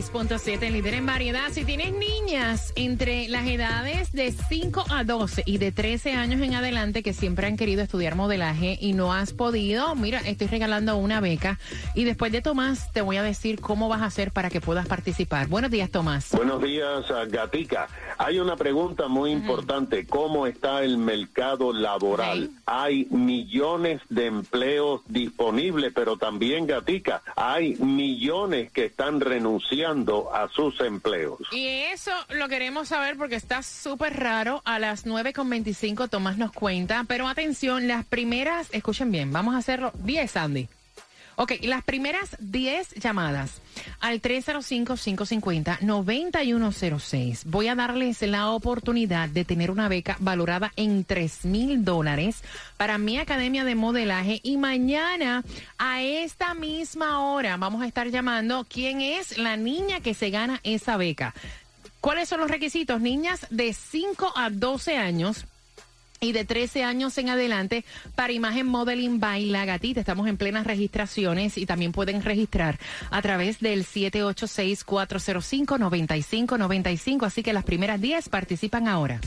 Sol 106.7, líder en variedad. Si tienes niñas entre las edades de 5 a 12 y de 13 años en adelante que siempre han querido estudiar modelaje y no has podido, mira, estoy regalando una beca. Y después de Tomás, te voy a decir cómo vas a hacer para que puedas participar. Buenos días, Tomás. Buenos días, ah, Gatica. Hay una pregunta muy importante. ¿Cómo está el mercado laboral? Hay millones de empleos disponibles, pero también, Gatica, hay millones que están renunciando a sus empleos. Y eso lo queremos saber porque está súper raro. A las 9.25 Tomás nos cuenta. Pero atención, las primeras, escuchen bien, vamos a hacerlo 10, Andy. Ok, las primeras 10 llamadas al 305-550-9106. Voy a darles la oportunidad de tener una beca valorada en 3 mil dólares para mi academia de modelaje. Y mañana, a esta misma hora, vamos a estar llamando quién es la niña que se gana esa beca. ¿Cuáles son los requisitos? Niñas de 5 a 12 años y de 13 años en adelante para Imagen Modeling by La Gatita. Estamos en plenas registraciones y también pueden registrar a través del 786-405-9595. Así que las primeras 10 participan ahora.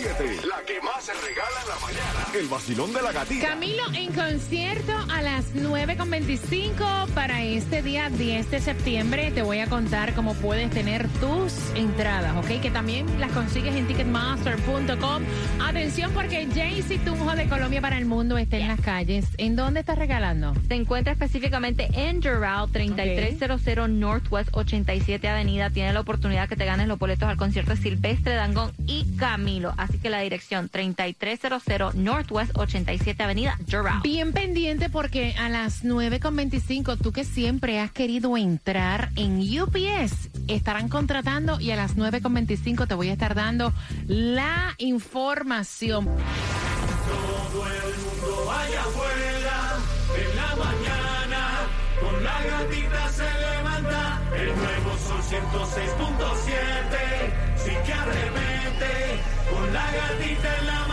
106.7. La que más se regala en la mañana. El vacilón de la gatita. Camilo en concierto a las 9.25 para este día 10 de septiembre. Te voy a contar cómo puedes tener tus entradas, ¿ok? Que también las consigues en ticketmaster.com. Atención porque Jaycee Tunjo de Colombia para el Mundo está en las calles. ¿En dónde estás regalando? Se encuentra específicamente en Doral, 3300 Northwest 87 Avenida. Tiene la oportunidad que te ganes los boletos al concierto Silvestre Dangón y Camilo. Así que la dirección 3300 Northwest 87 Avenida, Doral. Bien pendiente porque a las 9.25 tú que siempre has querido entrar en UPS estarán contratando y a las 9.25 te voy a estar dando la información. Todo el mundo vaya afuera, en la mañana, con la gatita se levanta, el nuevo sol 106.7, sí que arremete, con la gatita en la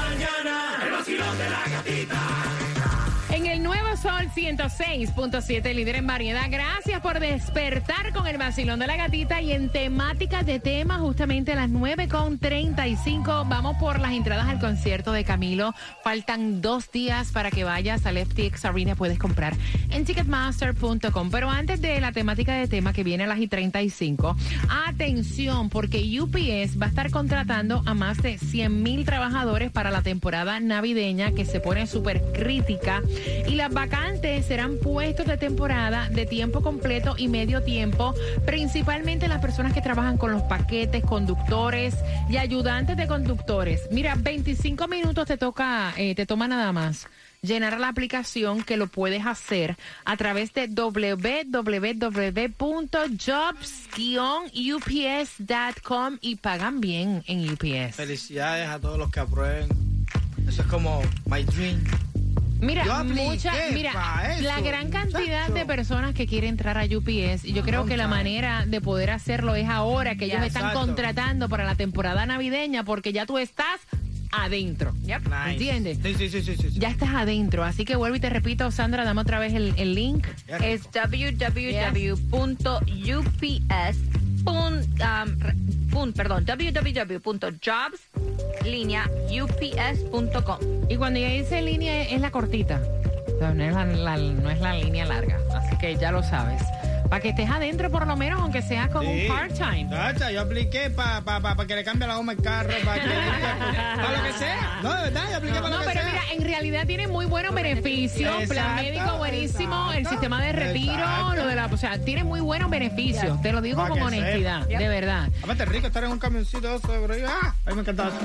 vacilón 106.7, líder en variedad. Gracias por despertar con el vacilón de la gatita y en temática de tema, justamente a las 9.35. Vamos por las entradas al concierto de Camilo. Faltan dos días para que vayas al FTX Arena. Puedes comprar en ticketmaster.com. Pero antes de la temática de tema que viene a las y 35, atención, porque UPS va a estar contratando a más de 100 mil trabajadores para la temporada navideña que se pone súper crítica. Y las vacantes serán puestos de temporada de tiempo completo y medio tiempo, principalmente las personas que trabajan con los paquetes, conductores y ayudantes de conductores. Mira, 25 minutos te toca, eh, te toma nada más llenar la aplicación que lo puedes hacer a través de www.jobs-ups.com y pagan bien en UPS. Felicidades a todos los que aprueben. Eso es como my dream. Mira, mucha, mira, la gran cantidad de personas que quieren entrar a UPS y yo creo que la manera de poder hacerlo es ahora que ellos Ya, están contratando para la temporada navideña porque ya tú estás adentro. Nice. ¿Entiendes? Sí, sí, sí, sí, sí. Ya estás adentro, así que vuelvo y te repito, Sandra, dame otra vez el, link. Ya. Es www.ups. perdón, www.jobs línea ups.com. Y cuando ya dice línea es la cortita, no es la- no es la línea larga, así que ya lo sabes. Para que estés adentro por lo menos, aunque sea con Sí. un part-time. Tacha, yo apliqué para pa, pa, pa que le cambie la goma al carro, para que para lo que sea. No, de verdad, yo apliqué para No, lo que pero sea. mira, en realidad tiene muy buenos beneficios. Plan Exacto, médico buenísimo, el exacto, sistema de retiro, exacto. lo de la, o sea, tiene muy buenos beneficios. Te lo digo Pa' con que honestidad, sepa. de verdad. Aparte, rico estar en un camioncito eso, pero yo, ah, a mí me encantaba eso.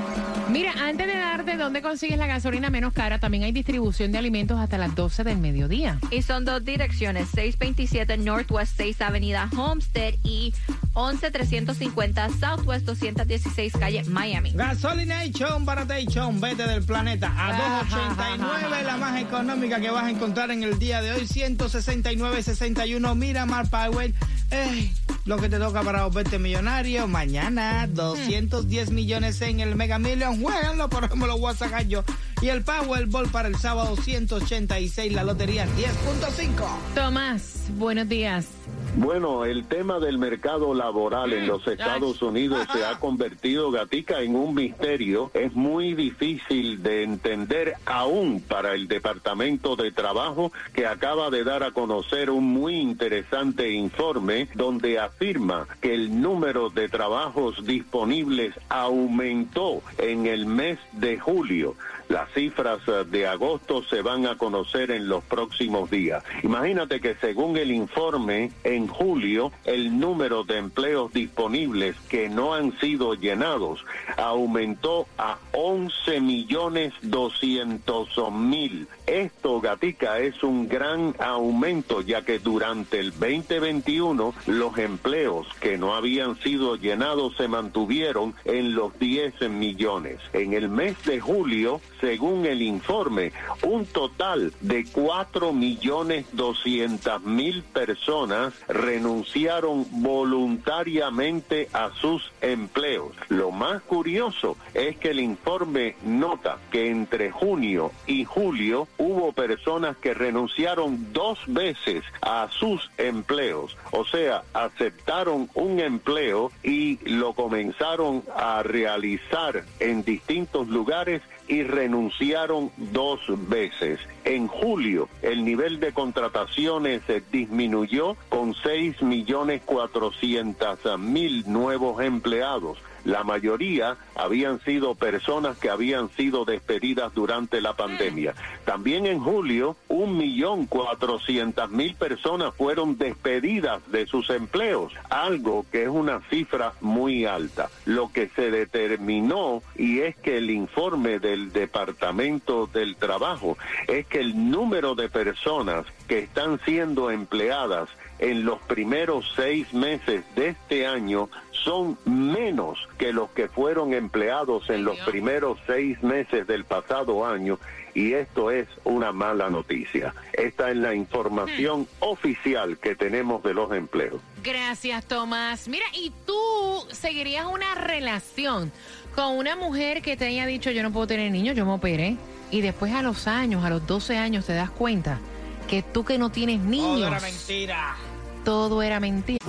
Mira, antes de darte dónde consigues la gasolina menos cara, también hay distribución de alimentos hasta las 12 del mediodía. Y son dos direcciones, 627 Northwest 6 Avenida Homestead y 11350 Southwest 216 Calle Miami. Gasolination, Baratation, vete del planeta a 2.89, la más económica que vas a encontrar en el día de hoy, 169.61, Miramar Power. Ey, lo que te toca para volverte millonario, mañana 210 millones en el Mega Million, jueganlo, por ejemplo, lo voy a sacar yo. Y el Powerball para el sábado 186, la lotería 10.5. Tomás, buenos días. Bueno, el tema del mercado laboral en los Estados Unidos se ha convertido, Gatica, en un misterio. Es muy difícil de entender aún para el Departamento de Trabajo que acaba de dar a conocer un muy interesante informe donde afirma que el número de trabajos disponibles aumentó en el mes de julio. Las cifras eh, de agosto se van a conocer en los próximos días. Imagínate que según el informe, en julio el número de empleos disponibles que no han sido llenados aumentó a 11 millones 200 mil. Esto, Gatica, es un gran aumento ya que durante el 2021 los empleos que no habían sido llenados se mantuvieron en los 10 millones. En el mes de julio, según el informe, un total de 4 millones 200 mil personas renunciaron voluntariamente a sus empleos. Lo más curioso es que el informe nota que entre junio y julio hubo personas que renunciaron dos veces a sus empleos, o sea, aceptaron un empleo y lo comenzaron a realizar en distintos lugares y renunciaron dos veces. En julio, el nivel de contrataciones eh, disminuyó con 6 millones 400 mil nuevos empleados. La mayoría habían sido personas que habían sido despedidas durante la pandemia. También en julio, un millón cuatrocientas mil personas fueron despedidas de sus empleos, algo que es una cifra muy alta. Lo que se determinó, y es que el informe del Departamento del Trabajo, es que el número de personas que están siendo empleadas en los primeros seis meses de este año son menos que los que fueron empleados en los primeros seis meses del pasado año y esto es una mala noticia. Esta es la información oficial que tenemos de los empleos. Gracias, Tomás. Mira, ¿y tú seguirías una relación con una mujer que te haya dicho yo no puedo tener niños, yo me operé? Y después a los años, a los 12 años, te das cuenta que tú que no tienes niños, era mentira. Todo era mentira.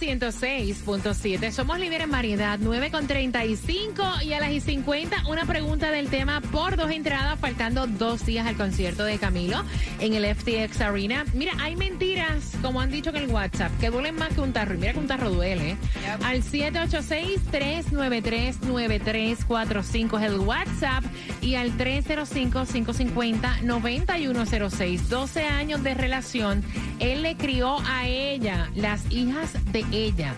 Nuevo Sol 106.7 somos líderes en variedad, 9 con 35 y a las y 50 una pregunta del tema por dos entradas, faltando dos días al concierto de Camilo en el FTX Arena. Mira, hay mentiras, como han dicho en el WhatsApp, que duelen más que un tarro. Y mira que un tarro duele. ¿eh? Al 786-393-9345 es el WhatsApp y al 305-550-9106. 12 años de relación. Él le crió a ella, las hijas de ella.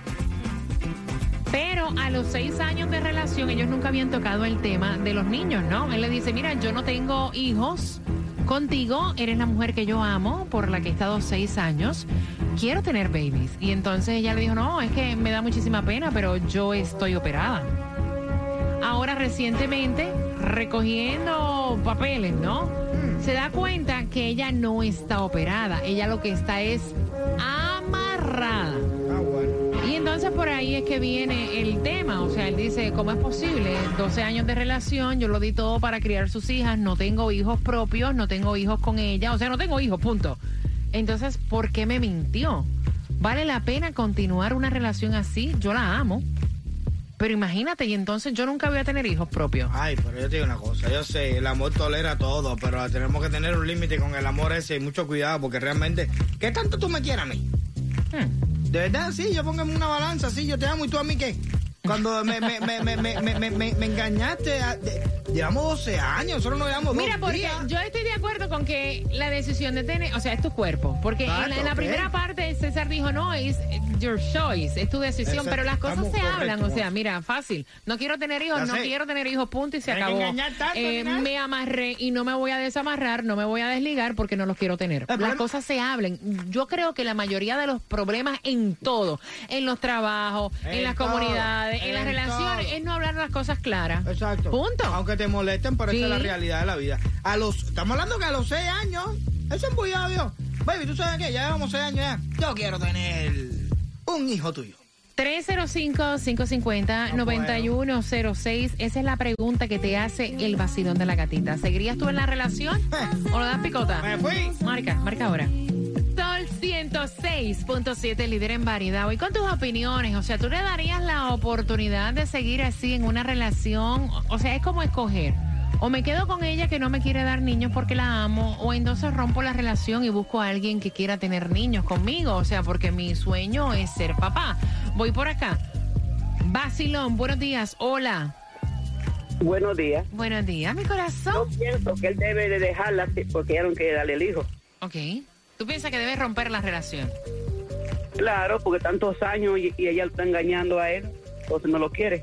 Pero a los seis años de relación, ellos nunca habían tocado el tema de los niños, ¿no? Él le dice, mira, yo no tengo hijos contigo, eres la mujer que yo amo, por la que he estado seis años, quiero tener babies. Y entonces ella le dijo, no, es que me da muchísima pena, pero yo estoy operada. Ahora recientemente, recogiendo papeles, ¿no? Se da cuenta que ella no está operada, ella lo que está es amarrada. Entonces por ahí es que viene el tema, o sea, él dice, ¿cómo es posible? 12 años de relación, yo lo di todo para criar sus hijas, no tengo hijos propios, no tengo hijos con ella, o sea, no tengo hijos, punto. Entonces, ¿por qué me mintió? ¿Vale la pena continuar una relación así? Yo la amo. Pero imagínate, y entonces yo nunca voy a tener hijos propios. Ay, pero yo te digo una cosa, yo sé, el amor tolera todo, pero tenemos que tener un límite con el amor ese y mucho cuidado, porque realmente, ¿qué tanto tú me quieres a mí? Hmm. De verdad, sí, yo pongo una balanza, sí, yo te amo y tú a mí qué. Cuando me, me, me, me, me, me, me, me- engañaste, a- de- llevamos 12 años, nosotros nos llevamos Mira, dos porque días. yo estoy de acuerdo con que la decisión de tener, o sea, es tu cuerpo. Porque en la, en la Exacto, primera parte César dijo, no, es your choice, es tu decisión, Exacto, pero las cosas se hablan, o sea, mira, fácil. No quiero tener hijos, Ya no sé. quiero tener hijos, punto, y se No hay acabó. tanto, Eh, me amarré y no me voy a desamarrar, no me voy a desligar porque no los quiero tener. Las problema- cosas se hablan. Yo creo que la mayoría de los problemas en todo, en los trabajos, en, En las todo, comunidades, en, las relaciones, todo. es no hablar las cosas claras. Exacto. Punto. Aunque te molesten, pero esa Sí. es la realidad de la vida. A los, estamos hablando que a los 6 años, eso es muy obvio. Baby, ¿tú sabes qué? Ya llevamos 6 años ya. Yo quiero tener un hijo tuyo. 305-550-9106. Esa es la pregunta que te hace el vacilón de la gatita. ¿Seguirías tú en la relación o lo das picota? Me fui. Marca, marca ahora. Sol 106.7, líder en variedad. Voy con tus opiniones. O sea, ¿tú le darías la oportunidad de seguir así en una relación? O sea, es como escoger. O me quedo con ella que no me quiere dar niños porque la amo, o entonces rompo la relación y busco a alguien que quiera tener niños conmigo. O sea, porque mi sueño es ser papá. Voy por acá. Basilón, buenos días. Hola. Buenos días. Buenos días, mi Yo corazón. pienso que él debe de dejarla porque ya no quiere darle el hijo. Ok. ¿Tú piensas que debes romper la relación? Claro, porque tantos años y, y ella está engañando a él, entonces no lo quiere.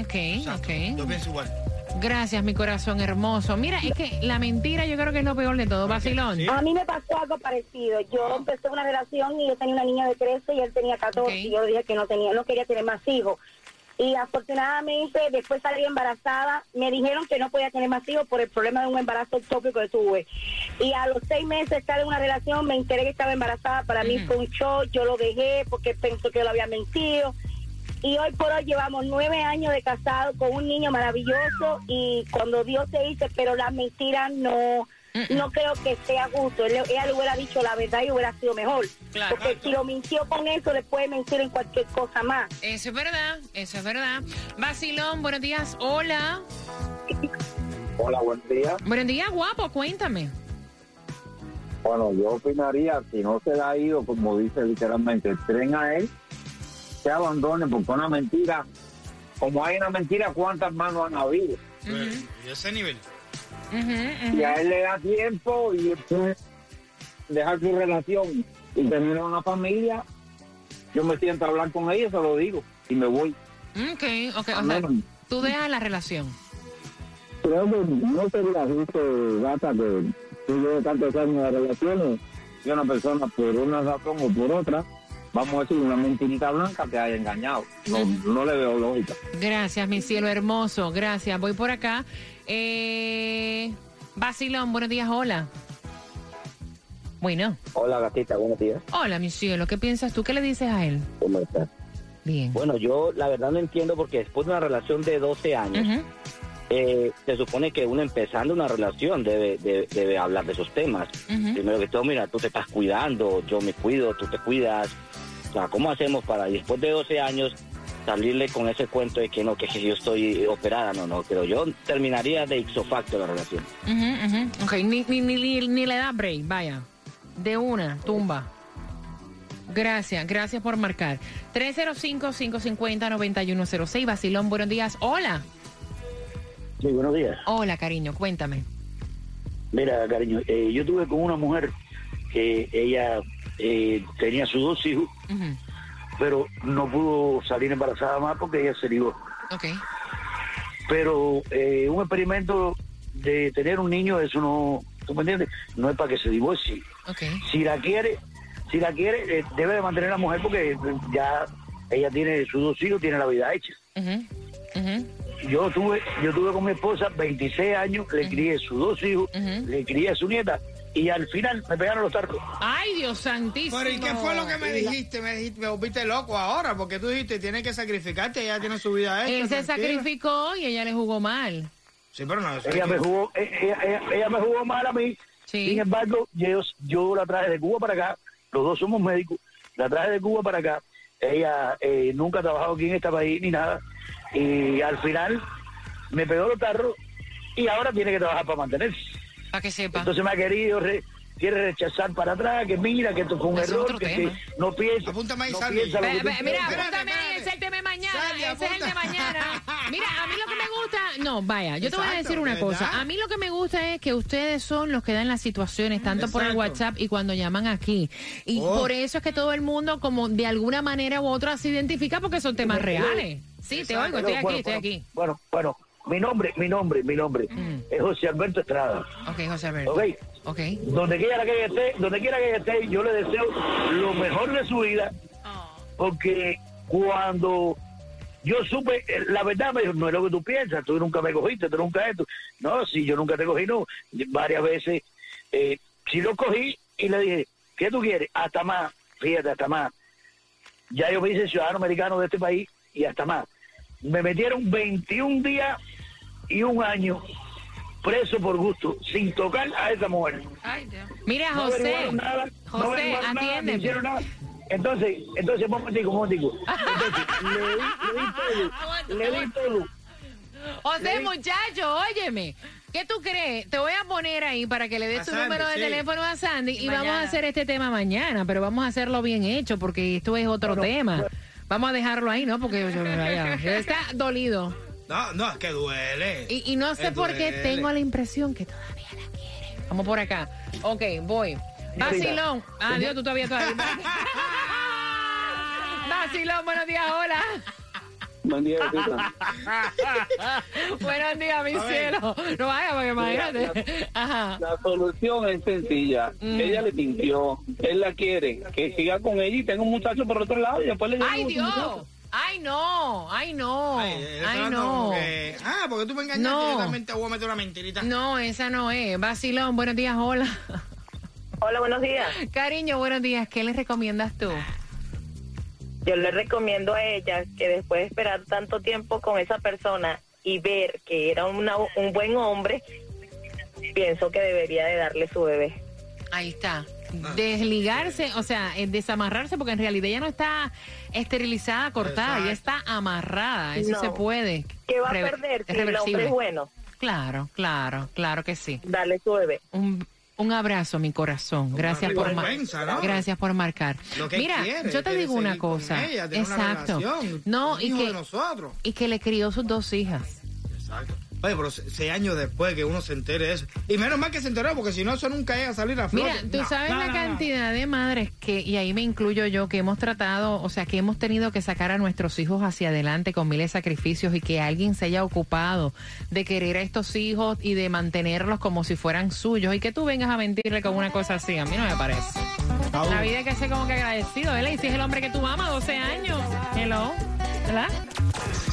Ok, Exacto. ok. Yo pienso igual. Gracias, mi corazón hermoso. Mira, es que la mentira yo creo que es lo peor de todo, Basilón. Sí. A mí me pasó algo parecido. Yo empecé una relación y yo tenía una niña de 13 y él tenía 14 Ok. y yo dije que no tenía, no quería tener más hijos. Y afortunadamente después salí embarazada. Me dijeron que no podía tener más hijos por el problema de un embarazo tópico que tuve. Y a los seis meses de estar en una relación me enteré que estaba embarazada. Para mí fue un show. Yo lo dejé porque pensó que yo lo había mentido. Y hoy por hoy llevamos nueve años de casado con un niño maravilloso y cuando Dios se dice, pero las mentiras no, no creo que sea justo. Él- ella le hubiera dicho la verdad y hubiera sido mejor. Claro. Porque si lo mintió con eso, le puede mentir en cualquier cosa más. Eso es verdad, eso es verdad. Basilón, buenos días. Hola. Hola, buen día. Buenos días, guapo, cuéntame. Bueno, yo opinaría, si no se le ha ido, como dice literalmente, el tren a él, se abandone, porque una mentira, como hay una mentira, ¿cuántas manos han habido? Y ese nivel. Y a él le da tiempo y después dejar su relación y tener una familia, yo me siento a hablar con ella, se lo digo, y me voy. Ok, ok. O sea, tú dejas la relación. Creo que no sería justo, gata, que tú lleves tantos años de relaciones y una persona por una razón o por otra, vamos a decir, una mentirita blanca te haya engañado. No, no le veo lógica. Gracias, mi cielo hermoso. Gracias. Voy por acá. Eh, Basilón, buenos días. Hola. Bueno. Hola, gatita, buenos días. Hola, mi cielo. ¿Qué piensas tú? ¿Qué le dices a él? ¿Cómo estás? Bien. Bueno, yo la verdad no entiendo porque después de una relación de 12 años, eh, se supone que uno empezando una relación debe, debe, debe hablar de esos temas. Primero que todo, mira, tú te estás cuidando, yo me cuido, tú te cuidas. Sea, ¿cómo hacemos para después de 12 años salirle con ese cuento de que no, que yo estoy operada? No, no, pero yo terminaría de ipso facto la relación. Ujú. Ok, ni, ni, ni, ni- ni le da break, vaya. De una, tumba. Gracias, gracias por marcar. 305-550-9106. Basilón, buenos días. Hola. Sí, buenos días. Hola, cariño, cuéntame. Mira, cariño, eh, yo tuve con una mujer que ella eh, tenía sus dos hijos, pero no pudo salir embarazada más porque ella se ligó. Ok. Pero eh, un experimento de tener un niño, eso no, ¿tú me entiendes? No es para que se divorcie. Ok. Si la quiere, si la quiere, eh, debe de mantener a la mujer porque ya ella tiene sus dos hijos, tiene la vida hecha. Ujú, ujú. Yo tuve, yo tuve con mi esposa 26 años, le crié sus dos hijos, le crié a su nieta y al final me pegaron los tartos. Ay, Dios santísimo. Pero ¿y qué fue lo que me dijiste? Me, dijiste, me volviste loco ahora, porque tú dijiste, tiene que sacrificarte, ella tiene su vida hecha. Él se tranquila. sacrificó y ella le jugó mal. Sí, pero no, Ella me jugó, eh, ella, ella- ella me jugó mal a mí. Sí. Sin embargo, yo, yo la traje de Cuba para acá, los dos somos médicos, la traje de Cuba para acá. Ella eh, nunca ha trabajado aquí en este país ni nada. Y al final me pegó los tarros y ahora tiene que trabajar para mantenerse. Para que sepa. Entonces me ha querido, re- quiere rechazar para atrás, que mira, que esto fue un es error, otro que, no piensa, Apúntame ahí, no Sandy. piensa lo Ve- que tú ve- mira, apúntame, espérate. ese es el tema de mañana. Sandy, ese es el de apunta. mañana. Mira, a mí lo que me gusta, no, vaya, yo te voy a decir una ¿verdad? cosa. A mí lo que me gusta es que ustedes son los que dan las situaciones, tanto por el. WhatsApp y cuando llaman aquí. Y Oh. por eso es que todo el mundo, como de alguna manera u otra, se identifica porque son temas reales. Sí, te oigo, estoy aquí, Bueno, estoy bueno, aquí. Bueno, bueno, mi nombre, mi nombre, mi nombre Mm. es José Alberto Estrada. Ok, José Alberto. ¿Ok? Ok. Donde quiera que ella esté, donde quiera que ella esté, yo le deseo lo mejor de su vida, porque cuando yo supe, eh, la verdad me dijo, no es lo que tú piensas, tú nunca me cogiste, tú nunca esto. No, si yo nunca te cogí, no. Varias veces, eh, si lo cogí y le dije, ¿qué tú quieres? Hasta más, fíjate, hasta más. Ya yo me hice ciudadano americano de este país y hasta más. Me metieron 21 días y un año preso por gusto, sin tocar a esa mujer. Mira, No José, nada, no José, averiguaron nada. Entonces, entonces, un momentico, un momentico. Entonces, le di, le di todo, le di todo. José, muchacho, óyeme. ¿Qué tú crees? Te voy a poner ahí para que le des A tu Sandy, número de sí. teléfono a Sandy y, Y vamos a hacer este tema mañana, pero vamos a hacerlo bien hecho porque esto es otro tema. Vamos a dejarlo ahí, ¿no? Porque yo- vaya, está dolido. No, no, es que duele. Y, y no sé por qué tengo la impresión que todavía la quiere. Vamos por acá. Ok, voy. Vacilón. Ah, Dios, tú todavía todavía. Vacilón, buenos días, hola. Buen día, buenos días, mi A ver. cielo. No vaya, porque imagínate. Ajá. La solución es sencilla. Mm. Ella le mintió. Él la quiere. Que siga con ella y tenga un muchacho por otro lado y después le ¡Ay, Dios! ¡Ay, no! ¡Ay, no! Ay, él está ¡Ay, hablando no! que, ah, porque tú me engañaste, No. yo también te voy a meter una mentirita. No, esa no es. Vacilón, buenos días, hola. Hola, buenos días. Cariño, buenos días. ¿Qué le recomiendas tú? Yo le recomiendo a ella que después de esperar tanto tiempo con esa persona y ver que era una- un buen hombre, pienso que debería de darle su bebé. Ahí está. Desligarse, o sea, eh, desamarrarse, porque en realidad ella no está esterilizada, cortada, ella está amarrada. Eso No. se puede. ¿Qué va a perder es si el hombre reversible. es bueno? Claro, claro, claro que sí. Darle su bebé. Un, un abrazo, mi corazón. Gracias por ¿no? gracias por marcar. Lo que Mira, quiere, yo te digo una cosa. ella, tener una Exacto. relación, no, un y que nosotros. y que le crió sus dos hijas. Exacto. Oye, pero se- seis años después que uno se entere de eso. Y menos mal que se enteró, porque si no, eso nunca iba a salir a flote. Mira, tú No, sabes no, la no, no. cantidad de madres que, y ahí me incluyo yo, que hemos tratado, o sea, que hemos tenido que sacar a nuestros hijos hacia adelante con miles de sacrificios y que alguien se haya ocupado de querer a estos hijos y de mantenerlos como si fueran suyos y que tú vengas a mentirle con una cosa así, a mí no me parece. Aún. La vida hay que ser como que agradecido, ¿verdad? Y si es el hombre que tú amas, 12 años, hello, ¿verdad?